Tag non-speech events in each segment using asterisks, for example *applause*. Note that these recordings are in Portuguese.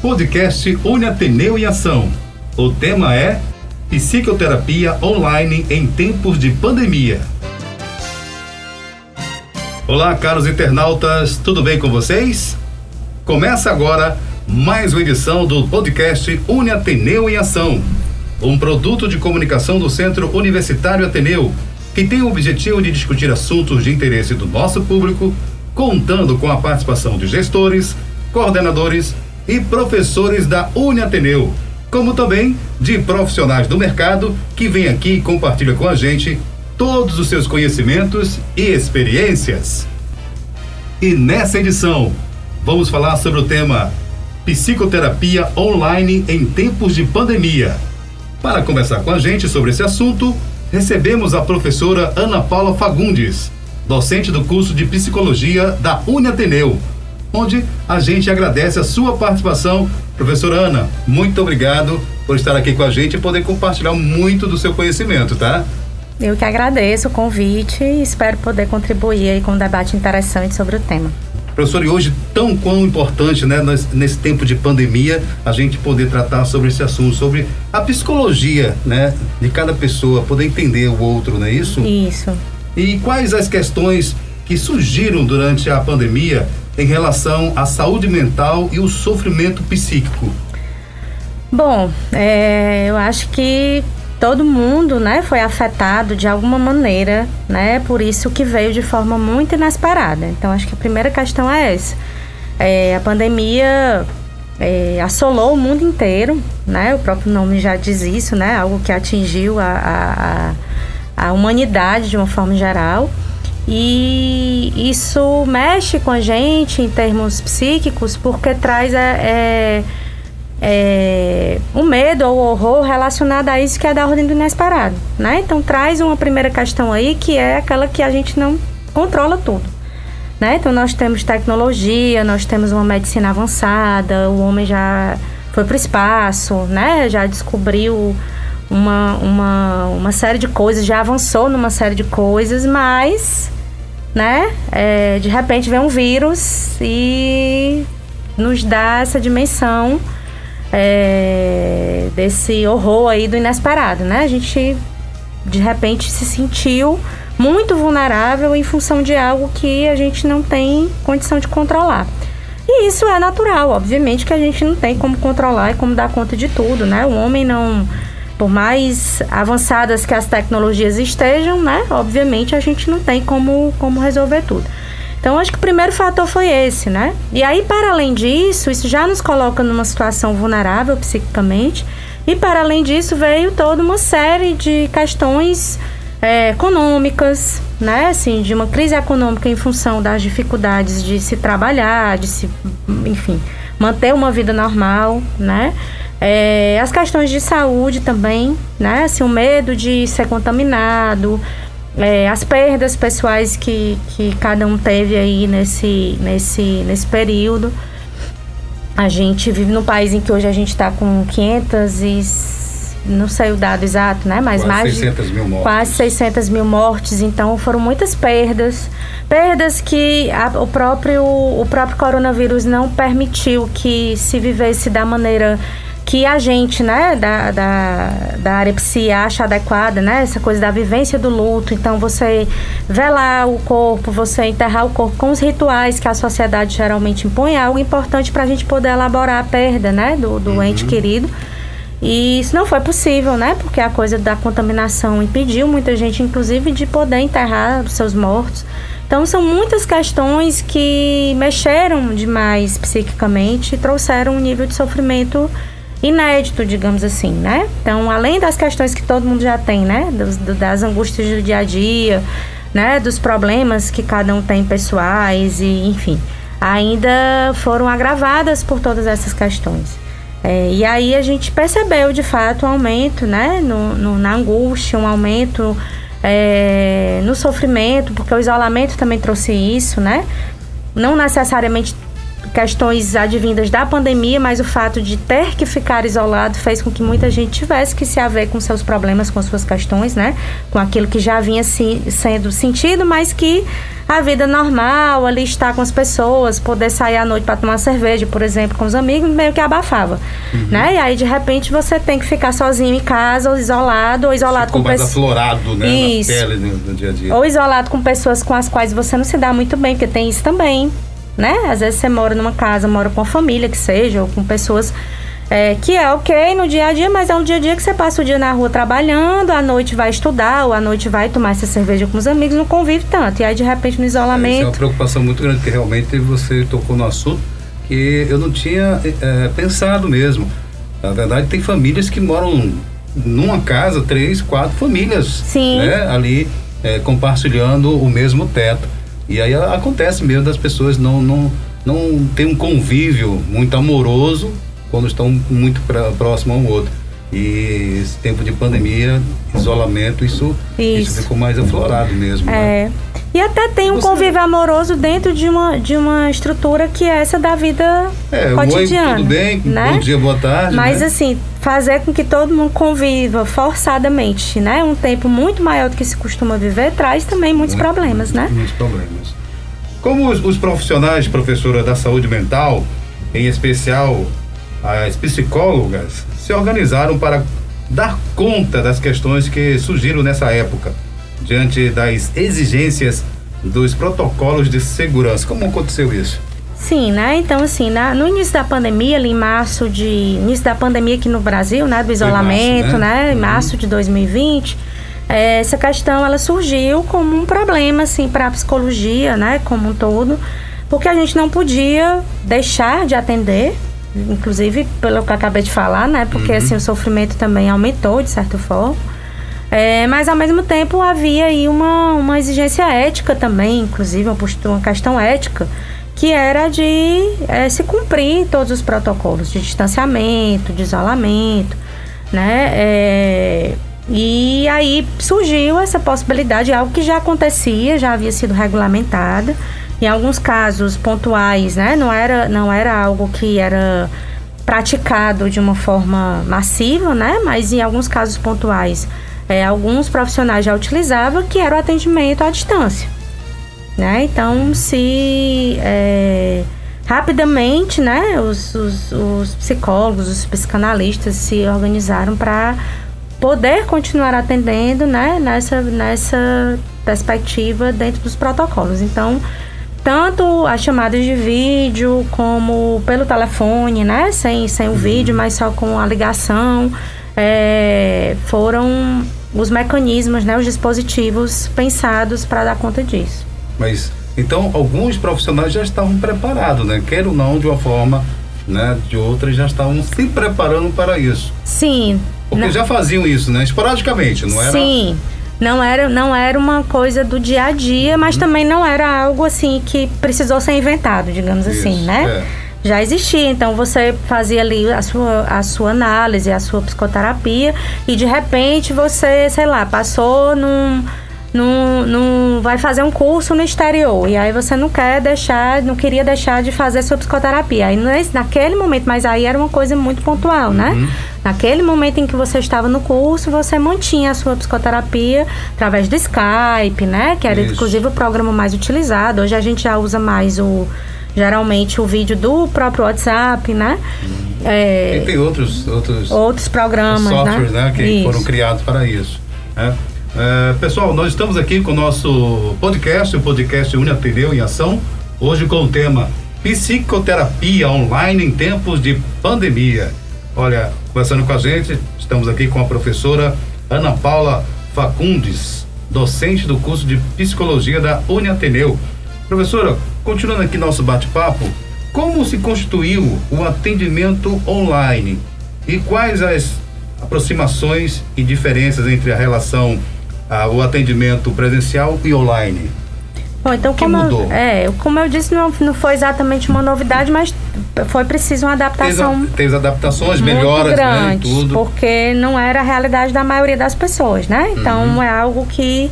Podcast Une Ateneu em Ação. O tema é Psicoterapia online em tempos de pandemia. Olá, caros internautas, tudo bem com vocês? Começa agora mais uma edição do podcast Une Ateneu em Ação, um produto de comunicação do Centro Universitário Ateneu, que tem o objetivo de discutir assuntos de interesse do nosso público, contando com a participação de gestores, coordenadores e professores da Uniateneu, como também de profissionais do mercado que vêm aqui e compartilham com a gente todos os seus conhecimentos e experiências. E nessa edição, vamos falar sobre o tema Psicoterapia online em tempos de pandemia. Para conversar com a gente sobre esse assunto, recebemos a professora Ana Paula Fagundes, docente do curso de Psicologia da Uniateneu onde a gente agradece a sua participação. Professora Ana, muito obrigado por estar aqui com a gente e poder compartilhar muito do seu conhecimento, tá? Eu que agradeço o convite e espero poder contribuir aí com um debate interessante sobre o tema. Professor, e hoje tão quão importante, né, nesse tempo de pandemia, a gente poder tratar sobre esse assunto, sobre a psicologia, né, de cada pessoa, poder entender o outro, não é isso? Isso. E quais as questões que surgiram durante a pandemia em relação à saúde mental e o sofrimento psíquico? Bom, é, eu acho que todo mundo, né, foi afetado de alguma maneira, né, por isso que veio de forma muito inesperada. Então, acho que a primeira questão é essa. É, a pandemia é, assolou o mundo inteiro, né, o próprio nome já diz isso, né, algo que atingiu a, a, a humanidade de uma forma geral. E isso mexe com a gente em termos psíquicos porque traz é, é, é, o medo ou o horror relacionado a isso que é da ordem do inesperado, né? Então traz uma primeira questão aí que é aquela que a gente não controla tudo. Né? Então nós temos tecnologia, nós temos uma medicina avançada, o homem já foi para o espaço, né? Já descobriu uma, uma, uma série de coisas, já avançou numa série de coisas, mas né? É, de repente vem um vírus e nos dá essa dimensão é, desse horror aí do inesperado, né? A gente de repente se sentiu muito vulnerável em função de algo que a gente não tem condição de controlar. E isso é natural, obviamente que a gente não tem como controlar e como dar conta de tudo, né? O homem não por mais avançadas que as tecnologias estejam, né? Obviamente a gente não tem como, como resolver tudo. Então, acho que o primeiro fator foi esse, né? E aí, para além disso, isso já nos coloca numa situação vulnerável psiquicamente. E para além disso, veio toda uma série de questões é, econômicas, né? Assim, de uma crise econômica em função das dificuldades de se trabalhar, de se, enfim, manter uma vida normal, né? É, as questões de saúde também, né? Assim, o medo de ser contaminado, é, as perdas pessoais que, que cada um teve aí nesse, nesse, nesse período. A gente vive num país em que hoje a gente está com 500 e não sei o dado exato, né? Mas quase mais 600 mil mortes. quase 600 mil mortes. Então foram muitas perdas, perdas que a, o próprio o próprio coronavírus não permitiu que se vivesse da maneira que a gente, né, da, da, da área psi acha adequada, né, essa coisa da vivência do luto. Então, você velar o corpo, você enterrar o corpo com os rituais que a sociedade geralmente impõe, é algo importante para a gente poder elaborar a perda, né, do, do uhum. ente querido. E isso não foi possível, né, porque a coisa da contaminação impediu muita gente, inclusive, de poder enterrar os seus mortos. Então, são muitas questões que mexeram demais psiquicamente e trouxeram um nível de sofrimento inédito, digamos assim, né? Então, além das questões que todo mundo já tem, né? Dos, das angústias do dia a dia, né? Dos problemas que cada um tem pessoais e, enfim, ainda foram agravadas por todas essas questões. É, e aí a gente percebeu, de fato, um aumento, né? No, no na angústia, um aumento é, no sofrimento, porque o isolamento também trouxe isso, né? Não necessariamente questões advindas da pandemia, mas o fato de ter que ficar isolado fez com que muita gente tivesse que se haver com seus problemas, com suas questões, né? Com aquilo que já vinha se, sendo sentido, mas que a vida normal, ali estar com as pessoas, poder sair à noite para tomar cerveja, por exemplo, com os amigos, meio que abafava, uhum. né? E aí de repente você tem que ficar sozinho em casa, ou isolado, ou isolado Ficou com pessoas aflorado, né, isso. na pele no, dia a dia. Ou isolado com pessoas com as quais você não se dá muito bem, porque tem isso também, né? Às vezes você mora numa casa, mora com a família que seja, ou com pessoas é, que é ok no dia a dia, mas é um dia a dia que você passa o dia na rua trabalhando, à noite vai estudar, ou à noite vai tomar essa cerveja com os amigos, não convive tanto. E aí, de repente, no isolamento. É, isso é uma preocupação muito grande, porque realmente você tocou no assunto que eu não tinha é, pensado mesmo. Na verdade, tem famílias que moram numa casa, três, quatro famílias. Sim. Né, ali é, compartilhando o mesmo teto. E aí acontece mesmo das pessoas não, não, não ter um convívio muito amoroso quando estão muito pra, próximo um ao outro. E esse tempo de pandemia, isolamento, isso, isso. isso ficou mais aflorado mesmo. Né? É. Né? E até tem um Você... convívio amoroso dentro de uma, de uma estrutura que é essa da vida é, cotidiana. Oi, tudo bem? Né? Bom dia, boa tarde. Mas né? assim, fazer com que todo mundo conviva forçadamente, né? Um tempo muito maior do que se costuma viver, traz também muitos muito, problemas, né? Muitos problemas. Como os, os profissionais, professora da saúde mental, em especial as psicólogas se organizaram para dar conta das questões que surgiram nessa época, diante das exigências dos protocolos de segurança. Como aconteceu isso? Sim, né? Então, assim, na, no início da pandemia, ali em março de. início da pandemia aqui no Brasil, né? Do isolamento, março, né? né? Em uhum. março de 2020, é, essa questão ela surgiu como um problema, assim, para a psicologia, né? Como um todo, porque a gente não podia deixar de atender inclusive pelo que eu acabei de falar, né? Porque uhum. assim o sofrimento também aumentou de certa forma. É, mas ao mesmo tempo havia aí uma, uma exigência ética também, inclusive uma, postura, uma questão ética, que era de é, se cumprir todos os protocolos de distanciamento, de isolamento, né? É, e aí surgiu essa possibilidade, algo que já acontecia, já havia sido regulamentada em alguns casos pontuais, né? Não era, não era algo que era praticado de uma forma massiva, né? Mas em alguns casos pontuais, é, alguns profissionais já utilizavam que era o atendimento à distância, né? Então, se é, rapidamente, né? Os, os, os psicólogos, os psicanalistas se organizaram para poder continuar atendendo, né? Nessa, nessa perspectiva dentro dos protocolos. Então, tanto as chamadas de vídeo como pelo telefone, né? Sem, sem o uhum. vídeo, mas só com a ligação. É, foram os mecanismos, né? Os dispositivos pensados para dar conta disso. Mas então alguns profissionais já estavam preparados, né? Quer ou não, de uma forma, né? De outra, já estavam se preparando para isso. Sim. Porque não. já faziam isso, né? Esporadicamente, não era? Sim não era, não era uma coisa do dia a dia, mas uhum. também não era algo assim que precisou ser inventado, digamos Isso, assim, né? É. Já existia, então você fazia ali a sua, a sua análise, a sua psicoterapia, e de repente você, sei lá, passou num não, não vai fazer um curso no exterior e aí você não quer deixar, não queria deixar de fazer sua psicoterapia. Aí nesse, naquele momento, mas aí era uma coisa muito pontual, né? uhum. Naquele momento em que você estava no curso, você mantinha a sua psicoterapia através do Skype, né? Que era Isso. inclusive o programa mais utilizado. Hoje a gente já usa mais o geralmente o vídeo do próprio WhatsApp, né? Uhum. É, e tem outros outros outros programas, né? softwares, né? né que isso. foram criados para isso. Né? É, pessoal, nós estamos aqui com o nosso podcast, o podcast Unha Pneu em Ação, hoje com o tema Psicoterapia Online em Tempos de Pandemia. Olha, conversando com a gente, estamos aqui com a professora Ana Paula Facundes, docente do curso de Psicologia da Uniateneu. Professora, continuando aqui nosso bate-papo, como se constituiu o atendimento online e quais as aproximações e diferenças entre a relação ah, o atendimento presencial e online? Bom, então como mudou? Eu, é, como eu disse, não, não foi exatamente uma novidade, mas foi preciso uma adaptação. Teve, teve adaptações, melhoras, grandes, né, tudo. Porque não era a realidade da maioria das pessoas, né? Então uhum. é algo que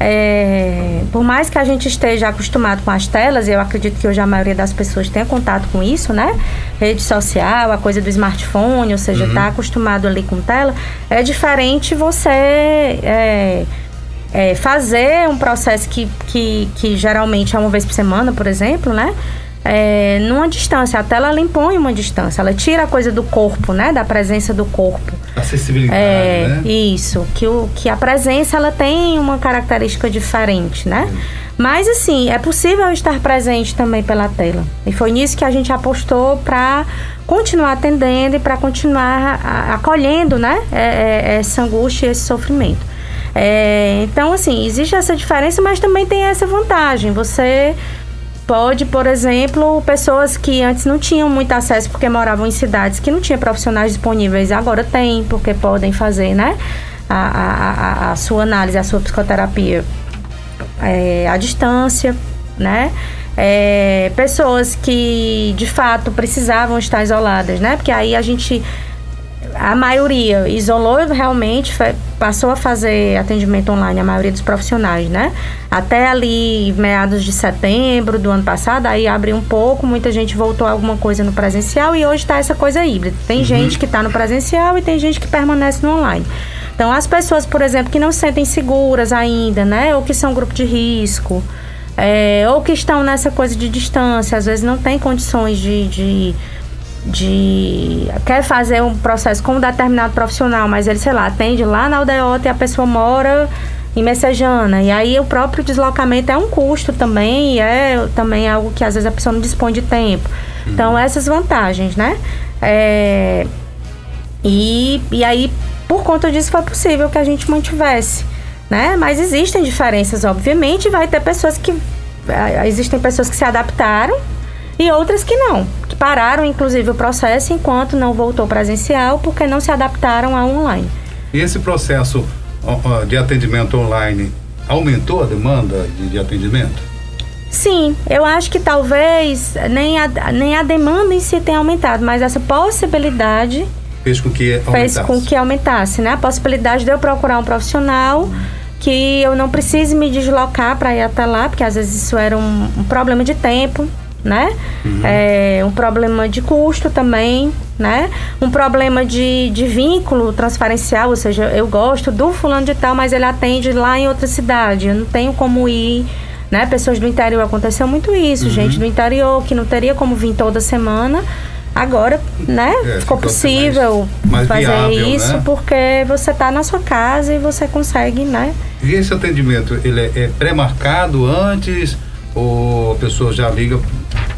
É, por mais que a gente esteja acostumado com as telas, eu acredito que hoje a maioria das pessoas tenha contato com isso, né? Rede social, a coisa do smartphone, ou seja, está uhum. acostumado ali com tela, é diferente você é, é, fazer um processo que, que, que geralmente é uma vez por semana, por exemplo, né? É, numa distância. A tela ela impõe uma distância, ela tira a coisa do corpo, né? Da presença do corpo. Acessibilidade, é, né? Isso, que, o, que a presença ela tem uma característica diferente, né? Mas assim, é possível estar presente também pela tela. E foi nisso que a gente apostou para continuar atendendo e para continuar acolhendo, né? É, é, essa angústia e esse sofrimento. É, então, assim, existe essa diferença, mas também tem essa vantagem. Você Pode, por exemplo, pessoas que antes não tinham muito acesso porque moravam em cidades que não tinham profissionais disponíveis, agora tem, porque podem fazer, né? A, a, a, a sua análise, a sua psicoterapia é, à distância, né? É, pessoas que de fato precisavam estar isoladas, né? Porque aí a gente a maioria isolou realmente, passou a fazer atendimento online, a maioria dos profissionais, né? Até ali, meados de setembro do ano passado, aí abriu um pouco, muita gente voltou a alguma coisa no presencial e hoje está essa coisa híbrida. Tem uhum. gente que está no presencial e tem gente que permanece no online. Então, as pessoas, por exemplo, que não se sentem seguras ainda, né? Ou que são grupo de risco, é, ou que estão nessa coisa de distância, às vezes não tem condições de, de de quer fazer um processo com um determinado profissional, mas ele, sei lá, atende lá na aldeota e a pessoa mora em Messejana. E aí o próprio deslocamento é um custo também, e é também algo que às vezes a pessoa não dispõe de tempo. Uhum. Então, essas vantagens, né? É, e, e aí, por conta disso, foi possível que a gente mantivesse, né? Mas existem diferenças, obviamente, vai ter pessoas que... É, existem pessoas que se adaptaram e outras que não, pararam inclusive o processo enquanto não voltou presencial porque não se adaptaram ao online. E esse processo de atendimento online aumentou a demanda de, de atendimento? Sim, eu acho que talvez nem a, nem a demanda em si tenha aumentado, mas essa possibilidade fez com que aumentasse. fez com que aumentasse, né? A possibilidade de eu procurar um profissional que eu não precise me deslocar para ir até lá, porque às vezes isso era um, um problema de tempo, né? Uhum. É, um problema de custo também, né? Um problema de, de vínculo transferencial, ou seja, eu gosto do fulano de tal, mas ele atende lá em outra cidade, eu não tenho como ir, né? Pessoas do interior, aconteceu muito isso, uhum. gente do interior que não teria como vir toda semana, Agora, né, é, ficou possível mais, mais fazer viável, né? isso né? porque você está na sua casa e você consegue, né? E esse atendimento, ele é, é pré-marcado antes ou a pessoa já liga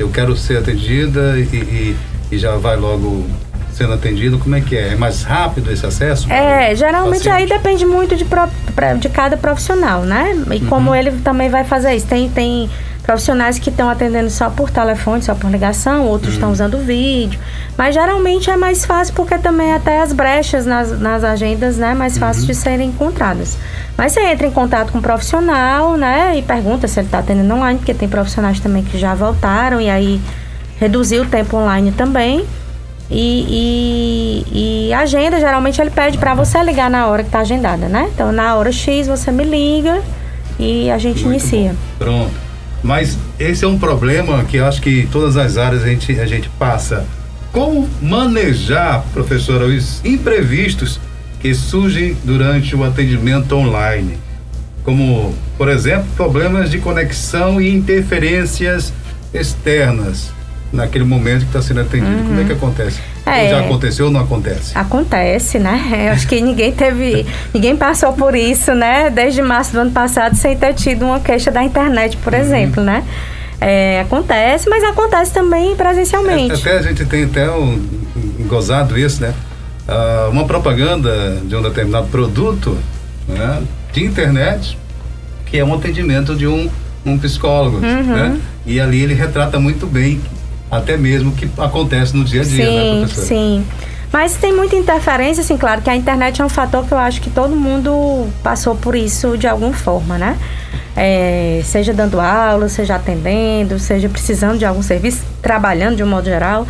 eu quero ser atendida e, e, e já vai logo sendo atendido? Como é que é? É mais rápido esse acesso? É, geralmente aí depende muito de, de cada profissional, né? E uhum. como ele também vai fazer isso. Tem, tem profissionais que estão atendendo só por telefone, só por ligação, outros estão uhum. usando vídeo. Mas geralmente é mais fácil porque também até as brechas nas, nas agendas, né? Mais fácil uhum. de serem encontradas. Mas você entra em contato com o um profissional, né? E pergunta se ele está atendendo online, porque tem profissionais também que já voltaram e aí reduziu o tempo online também. E, e, e a agenda, geralmente ele pede para você ligar na hora que está agendada, né? Então, na hora X você me liga e a gente Muito inicia. Bom. Pronto. Mas esse é um problema que eu acho que todas as áreas a gente, a gente passa. Como manejar, professora, os imprevistos que surgem durante o atendimento online, como, por exemplo, problemas de conexão e interferências externas naquele momento que está sendo atendido. Uhum. Como é que acontece? É, já aconteceu ou não acontece? Acontece, né? Eu acho que ninguém teve, *laughs* ninguém passou por isso, né? Desde março do ano passado sem ter tido uma queixa da internet, por uhum. exemplo, né? É, acontece, mas acontece também presencialmente. É, até a gente tem até um, gozado isso, né? uh, uma propaganda de um determinado produto né, de internet, que é um atendimento de um, um psicólogo. Uhum. Né? E ali ele retrata muito bem, até mesmo que acontece no dia a dia, sim, né, professor? Sim. Mas tem muita interferência, assim, claro que a internet é um fator que eu acho que todo mundo passou por isso de alguma forma, né? É, seja dando aula, seja atendendo, seja precisando de algum serviço, trabalhando de um modo geral.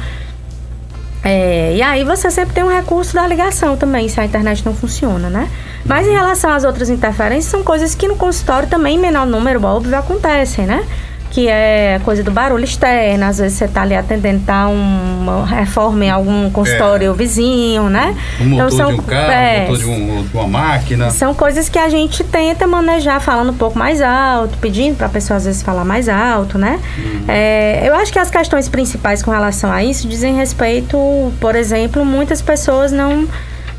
É, e aí você sempre tem um recurso da ligação também, se a internet não funciona, né? Mas em relação às outras interferências, são coisas que no consultório também, em menor número, óbvio, acontecem, né? Que é coisa do barulho externo, às vezes você está ali atendendo, tá uma reforma em algum consultório é. vizinho, né? Um motor então, são, de um carro, é, motor de, um, de, uma máquina. São coisas que a gente tenta manejar falando um pouco mais alto, pedindo para a pessoa às vezes falar mais alto, né? Uhum. É, eu acho que as questões principais com relação a isso dizem respeito, por exemplo, muitas pessoas não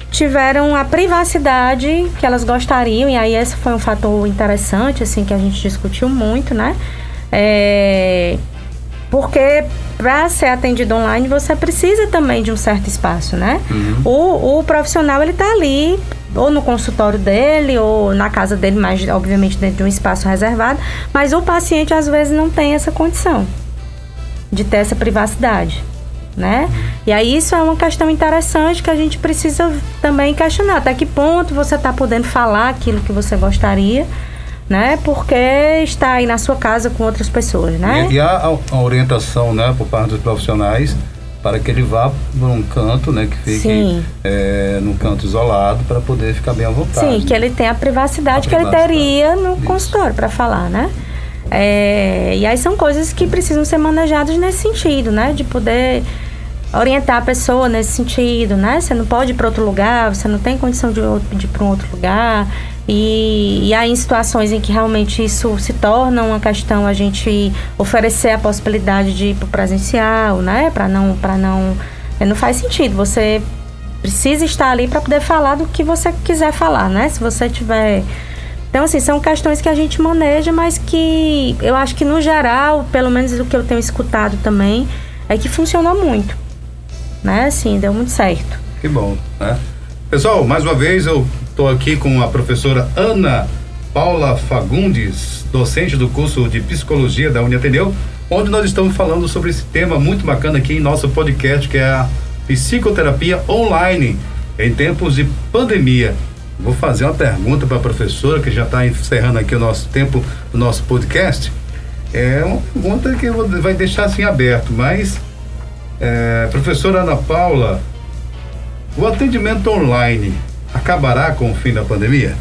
tiveram a privacidade que elas gostariam, e aí esse foi um fator interessante, assim, que a gente discutiu muito, né? É, porque para ser atendido online você precisa também de um certo espaço, né? Uhum. O, o profissional ele está ali ou no consultório dele ou na casa dele, mas obviamente dentro de um espaço reservado, mas o paciente às vezes não tem essa condição de ter essa privacidade, né? Uhum. E aí isso é uma questão interessante que a gente precisa também questionar até que ponto você está podendo falar aquilo que você gostaria né? Porque está aí na sua casa com outras pessoas, né? E, e há a, orientação, né, por parte dos profissionais para que ele vá para um canto, né, que fique é, num canto isolado para poder ficar bem à vontade. Sim, que ele tenha a privacidade, a que privacidade. ele teria no Isso. consultório para falar, né? É, e aí são coisas que precisam ser manejadas nesse sentido, né? De poder orientar a pessoa nesse sentido, né? Você não pode ir para outro lugar, você não tem condição de, de ir para um outro lugar. E, e aí, em situações em que realmente isso se torna uma questão, a gente oferecer a possibilidade de ir para presencial, né? Para não, para não, é, não faz sentido. Você precisa estar ali para poder falar do que você quiser falar, né? Se você tiver então, assim, são questões que a gente maneja, mas que eu acho que, no geral, pelo menos o que eu tenho escutado também, é que funcionou muito. Né? Assim, deu muito certo. Que bom, né? Pessoal, mais uma vez eu Estou aqui com a professora Ana Paula Fagundes, docente do curso de Psicologia da Uniateneu, onde nós estamos falando sobre esse tema muito bacana aqui em nosso podcast, que é a psicoterapia online em tempos de pandemia. Vou fazer uma pergunta para a professora, que já está encerrando aqui o nosso tempo do nosso podcast. É uma pergunta que vai deixar assim aberto, mas, é, professora Ana Paula, o atendimento online acabará com o fim da pandemia?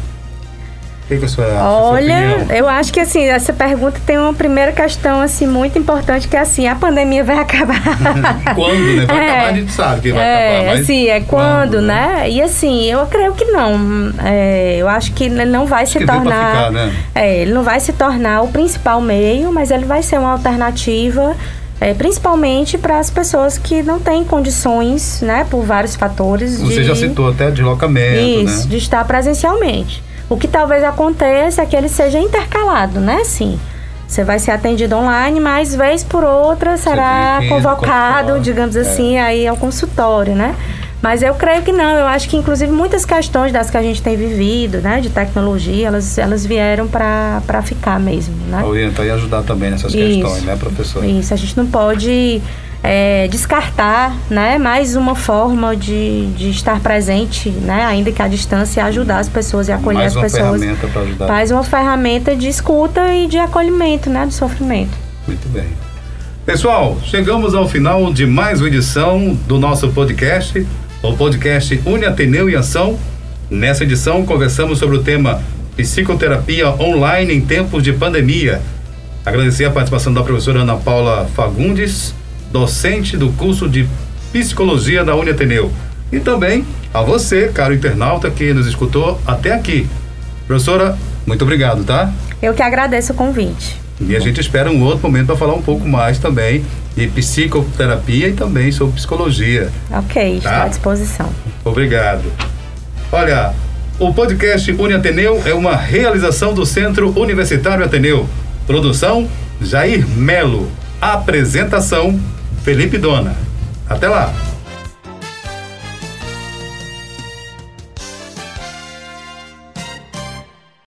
O que, é sua, Olha, eu acho que assim, essa pergunta tem uma primeira questão assim muito importante que é assim, a pandemia vai *laughs* acabar. *laughs* quando, né? Vai é, acabar, a gente sabe que vai é, acabar, mas assim, é quando, quando né? né? E assim, eu creio que não. É, eu acho que ele não vai acho se tornar. Ficar, né? É, ele não vai se tornar o principal meio, mas ele vai ser uma alternativa é, principalmente para as pessoas que não têm condições, né, por vários fatores. Você de, já citou até deslocamento, isso, né? de estar presencialmente. O que talvez aconteça é que ele seja intercalado, né, sim. Você vai ser atendido online, mas vez por outra será convocado, digamos é. assim, aí ao consultório, né? Mas eu creio que não. Eu acho que, inclusive, muitas questões das que a gente tem vivido, né, de tecnologia, elas, elas vieram para ficar mesmo, né? Orientar e ajudar também nessas Isso. questões, né, professor? Isso. A gente não pode é, descartar, né, mais uma forma de, de estar presente, né, ainda que à distância, ajudar as pessoas e acolher mais as pessoas. Mais uma ferramenta para ajudar. Mais uma ferramenta de escuta e de acolhimento, né, do sofrimento. Muito bem. Pessoal, chegamos ao final de mais uma edição do nosso podcast o podcast Une Ateneu em Ação. Nessa edição, conversamos sobre o tema Psicoterapia Online em Tempos de Pandemia. Agradecer a participação da professora Ana Paula Fagundes, docente do curso de Psicologia da Une Ateneu. E também a você, caro internauta, que nos escutou até aqui. Professora, muito obrigado, tá? Eu que agradeço o convite. E a gente espera um outro momento para falar um pouco mais também de psicoterapia e também sobre psicologia. Ok, tá? estou à disposição. Obrigado. Olha, o podcast Uni Ateneu é uma realização do Centro Universitário Ateneu. Produção Jair Melo. Apresentação Felipe Dona. Até lá.